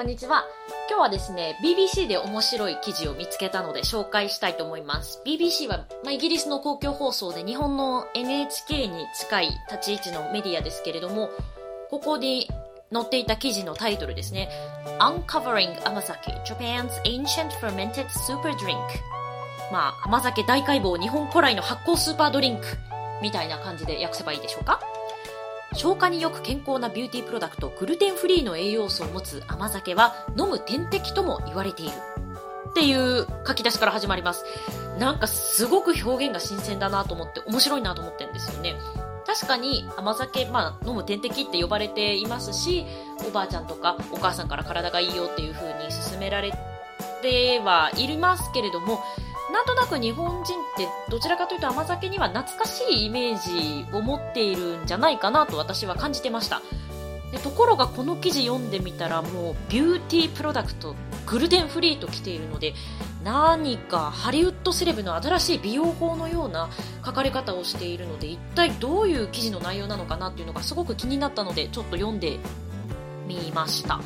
こんにちは。今日はですね、BBC で面白い記事を見つけたので紹介したいと思います。BBC は、まあ、イギリスの公共放送で日本の NHK に近い立ち位置のメディアですけれども、ここに載っていた記事のタイトルですね。Uncovering Amazake, Japan's Ancient Fermented Super Drink まあ、甘酒大解剖日本古来の発酵スーパードリンクみたいな感じで訳せばいいでしょうか？消化によく健康な beauty product グルテンフリーの栄養素を持つ甘酒は飲む点滴とも言われている。っていう書き出しから始まります。なんかすごく表現が新鮮だなと思って面白いなと思ってるんですよね。確かに甘酒、まあ、飲む点滴って呼ばれていますしおばあちゃんとかお母さんから体にいいよっていう風に勧められてはいますけれどもなんとなく日本人ってどちらかというと甘酒には懐かしいイメージを持っているんじゃないかなと私は感じてました。でところがこの記事読んでみたらもう beauty product グルテンフリーと来ているので何かハリウッドセレブの新しい美容法のような書かれ方をしているので一体どういう記事の内容なのかなっていうのがすごく気になったのでちょっと読んでみました。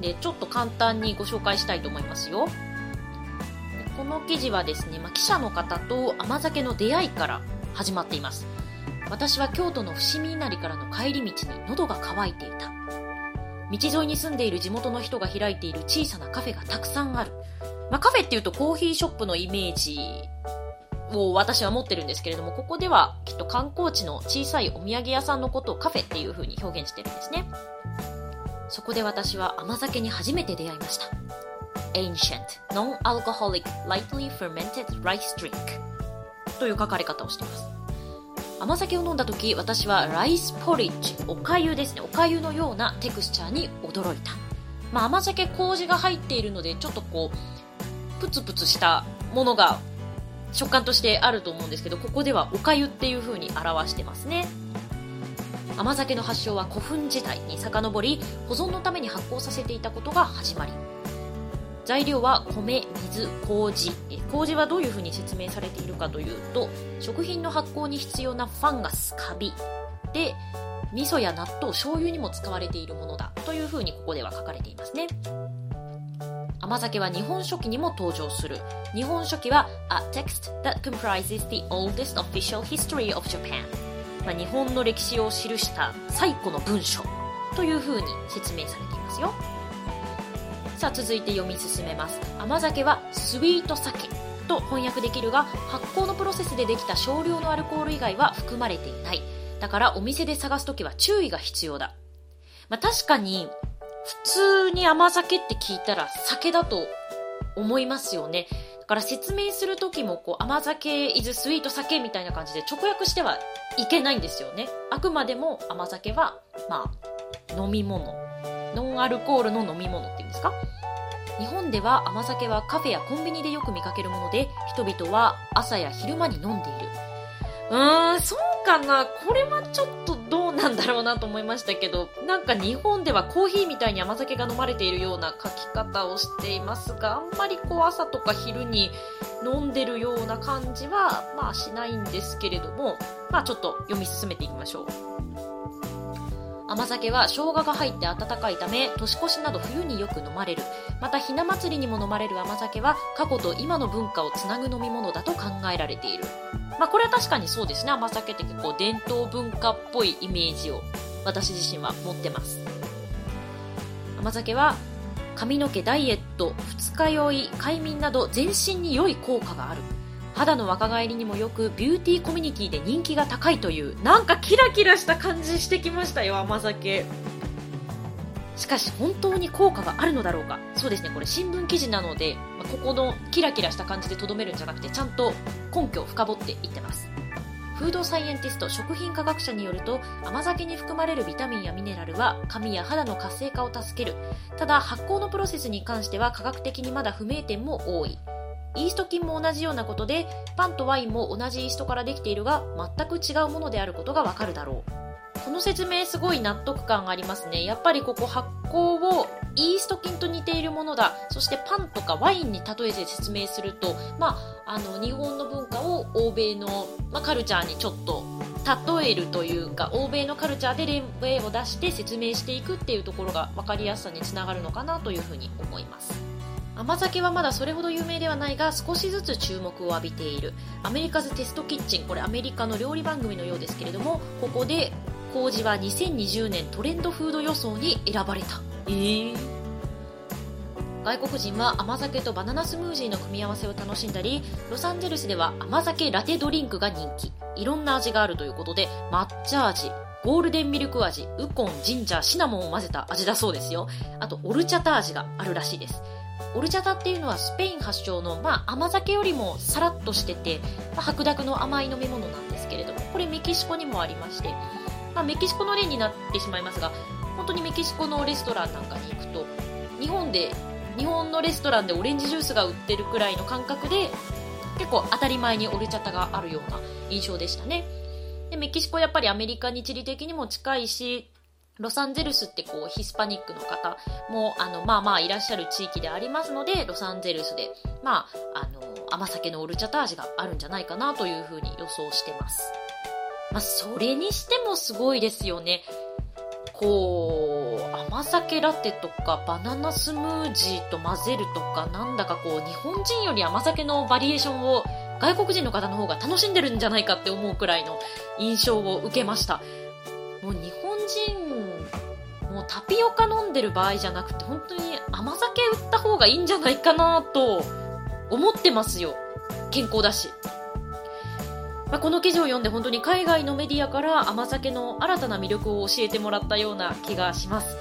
でちょっと簡単にご紹介したいと思いますよ。この記事はですね、まあ、記者の方と甘酒の出会いから始まっています。私は京都の伏見稲荷からの帰り道に喉が渇いていた。道沿いに住んでいる地元の人が開いている小さなカフェがたくさんある、まあ、カフェっていうとコーヒーショップのイメージを私は持ってるんですけれどもここではきっと観光地の小さいお土産屋さんのことをカフェっていう風に表現してるんですね。そこで私は甘酒に初めて出会いました。Ancient non-alcoholic lightly fermented rice drink という書かれ方をしています。甘酒を飲んだ時私はライスポリッジおかゆですね。おかゆのようなテクスチャーに驚いた、まあ、甘酒麹が入っているのでちょっとこうプツプツしたものが食感としてあると思うんですけどここではおかゆっていう風に表してますね。甘酒の発祥は古墳時代に遡り保存のために発酵させていたことが始まり。材料は米、水、麹。麹はどういうふうに説明されているかというと、食品の発酵に必要なファンガス、カビ。で、味噌や納豆、醤油にも使われているものだというふうにここでは書かれていますね。甘酒は日本書紀にも登場する。日本書紀は A text that comprises the oldest official history of Japan。まあ、日本の歴史を記した最古の文書というふうに説明されていますよ。さあ続いて読み進めます。甘酒はスイート酒と翻訳できるが発酵のプロセスでできた少量のアルコール以外は含まれていない。だからお店で探すときは注意が必要だ、まあ、確かに普通に甘酒って聞いたら酒だと思いますよね。だから説明するときもこう甘酒 is スイート酒みたいな感じで直訳してはいけないんですよね。あくまでも甘酒はまあ飲み物。ノンアルコールの飲み物っていうんですか？日本では甘酒はカフェやコンビニでよく見かけるもので人々は朝や昼間に飲んでいる。うーんそうかな。これはちょっとどうなんだろうなと思いましたけどなんか日本ではコーヒーみたいに甘酒が飲まれているような書き方をしていますがあんまりこう朝とか昼に飲んでるような感じはまあしないんですけれどもまあちょっと読み進めていきましょう。甘酒は生姜が入って温かいため年越しなど冬によく飲まれる。またひな祭りにも飲まれる甘酒は過去と今の文化をつなぐ飲み物だと考えられている。まあこれは確かにそうですね。甘酒って結構伝統文化っぽいイメージを私自身は持ってます。甘酒は髪の毛ダイエット二日酔い快眠など全身に良い効果がある。肌の若返りにもよくビューティーコミュニティで人気が高いというなんかキラキラした感じしてきましたよ甘酒。しかし本当に効果があるのだろうか。そうですねこれ新聞記事なので、ここのキラキラした感じでとどめるんじゃなくてちゃんと根拠を深掘っていってます。フードサイエンティスト食品科学者によると甘酒に含まれるビタミンやミネラルは髪や肌の活性化を助ける。ただ発酵のプロセスに関しては科学的にまだ不明点も多い。イースト菌も同じようなことでパンとワインも同じイーストからできているが全く違うものであることがわかるだろう。この説明すごい納得感がありますね。やっぱりここ発酵をイースト菌と似ているものだ。そしてパンとかワインに例えて説明すると、まあ、あの日本の文化を欧米の、まあ、カルチャーにちょっと例えるというか欧米のカルチャーで例を出して説明していくっていうところが分かりやすさにつながるのかなというふうに思います。甘酒はまだそれほど有名ではないが少しずつ注目を浴びている。アメリカズテストキッチン。これアメリカの料理番組のようですけれどもここで麹は2020年トレンドフード予想に選ばれた。えー。外国人は甘酒とバナナスムージーの組み合わせを楽しんだりロサンゼルスでは甘酒ラテドリンクが人気。いろんな味があるということで抹茶味ゴールデンミルク味ウコンジンジャーシナモンを混ぜた味だそうですよ。あとオルチャタ味があるらしいですオルチャタっていうのはスペイン発祥の、まあ、甘酒よりもさらっとしてて、まあ、白濁の甘い飲み物なんですけれどもこれメキシコにもありまして、まあ、メキシコの例になってしまいますが本当にメキシコのレストランなんかに行くと日本で日本のレストランでオレンジジュースが売ってるくらいの感覚で結構当たり前にオルチャタがあるような印象でしたね。でメキシコやっぱりアメリカに地理的にも近いしロサンゼルスってこうヒスパニックの方もあのまあまあいらっしゃる地域でありますのでロサンゼルスでまああの甘酒のオルチャタ味があるんじゃないかなというふうに予想してます。まあそれにしてもすごいですよね。こう甘酒ラテとかバナナスムージーと混ぜるとかなんだかこう日本人より甘酒のバリエーションを外国人の方の方が楽しんでるんじゃないかって思うくらいの印象を受けました。もう日本人もうタピオカ飲んでる場合じゃなくて本当に甘酒売った方がいいんじゃないかなと思ってますよ。健康だし。まあ、この記事を読んで本当に海外のメディアから甘酒の新たな魅力を教えてもらったような気がします。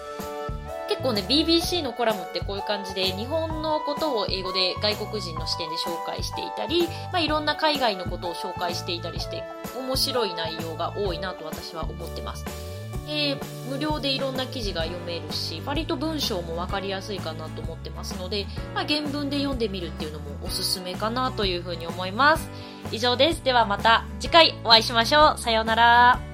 結構ね BBC のコラムってこういう感じで日本のことを英語で外国人の視点で紹介していたり、まあ、いろんな海外のことを紹介していたりして面白い内容が多いなと私は思ってます。えー、無料でいろんな記事が読めるし割と文章も分かりやすいかなと思ってますので、まあ、原文で読んでみるっていうのもおすすめかなというふうに思います。以上です。ではまた次回お会いしましょう。さようなら。